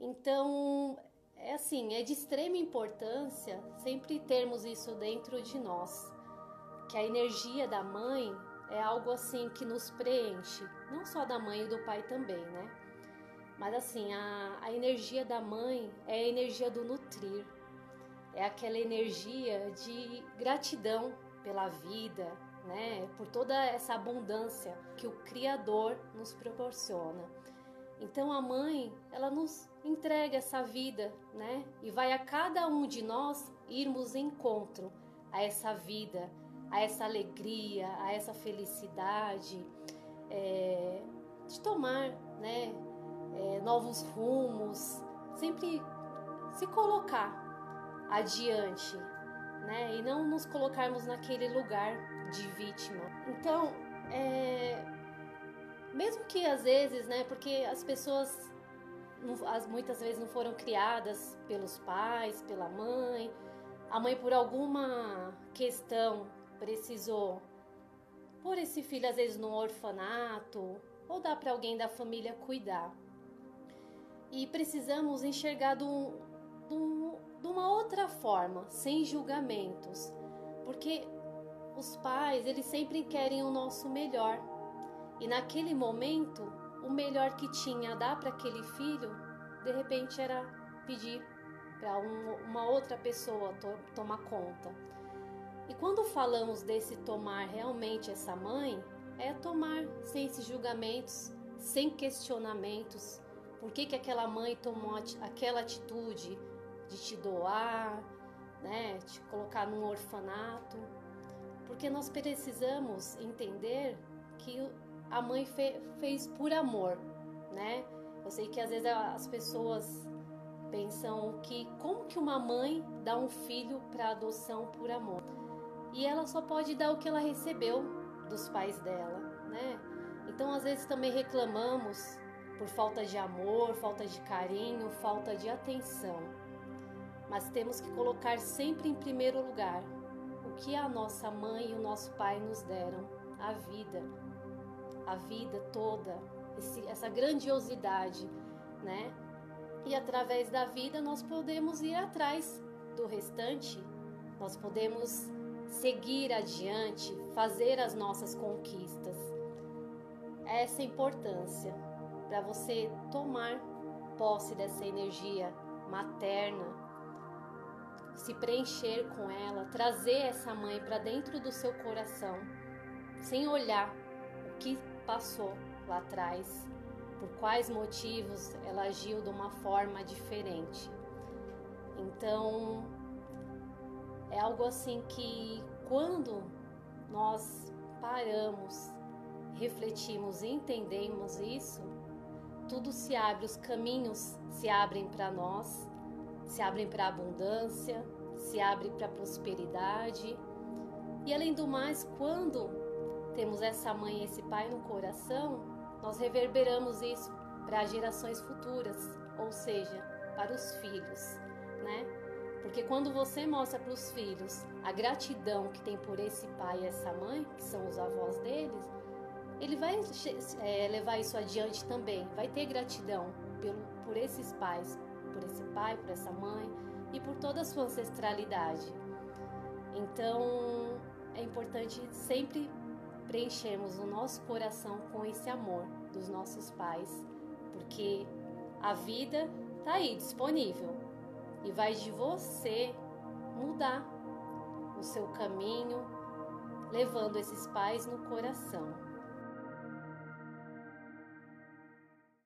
Então, é assim, é de extrema importância sempre termos isso dentro de nós, que a energia da mãe é algo assim que nos preenche, não só da mãe e do pai também, né? Mas assim, a, a energia da mãe é a energia do nutrir, é aquela energia de gratidão pela vida, né? Por toda essa abundância que o Criador nos proporciona. Então a mãe, ela nos entrega essa vida, né? E vai a cada um de nós irmos em encontro a essa vida, a essa alegria, a essa felicidade, é, de tomar, né? É, novos rumos, sempre se colocar adiante, né? E não nos colocarmos naquele lugar de vítima. Então, é, mesmo que às vezes, né? Porque as pessoas muitas vezes não foram criadas pelos pais, pela mãe. A mãe, por alguma questão, precisou pôr esse filho, às vezes, no orfanato ou dar para alguém da família cuidar. E precisamos enxergar de, um, de, um, de uma outra forma, sem julgamentos, porque os pais, eles sempre querem o nosso melhor. E naquele momento, o melhor que tinha a dar para aquele filho, de repente era pedir para um, uma outra pessoa to, tomar conta. E quando falamos desse tomar realmente essa mãe, é tomar sem esses julgamentos, sem questionamentos. Por que, que aquela mãe tomou aquela atitude de te doar, né, te colocar num orfanato? Porque nós precisamos entender que a mãe fe, fez por amor, né? Eu sei que às vezes as pessoas pensam que como que uma mãe dá um filho para adoção por amor? E ela só pode dar o que ela recebeu dos pais dela, né? Então às vezes também reclamamos por falta de amor, falta de carinho, falta de atenção. Mas temos que colocar sempre em primeiro lugar o que a nossa mãe e o nosso pai nos deram, a vida a vida toda, esse, essa grandiosidade, né? E através da vida nós podemos ir atrás do restante, nós podemos seguir adiante, fazer as nossas conquistas. Essa importância para você tomar posse dessa energia materna, se preencher com ela, trazer essa mãe para dentro do seu coração, sem olhar o que passou lá atrás, por quais motivos ela agiu de uma forma diferente. Então, é algo assim que quando nós paramos, refletimos e entendemos isso, tudo se abre, os caminhos se abrem para nós, se abrem para a abundância, se abre para a prosperidade. E além do mais, quando temos essa mãe e esse pai no coração, nós reverberamos isso para gerações futuras, ou seja, para os filhos, né? Porque quando você mostra para os filhos a gratidão que tem por esse pai e essa mãe, que são os avós deles, ele vai é, levar isso adiante também, vai ter gratidão pelo, por esses pais, por esse pai, por essa mãe e por toda a sua ancestralidade. Então é importante sempre preenchermos o nosso coração com esse amor dos nossos pais, porque a vida está aí disponível e vai de você mudar o seu caminho, levando esses pais no coração.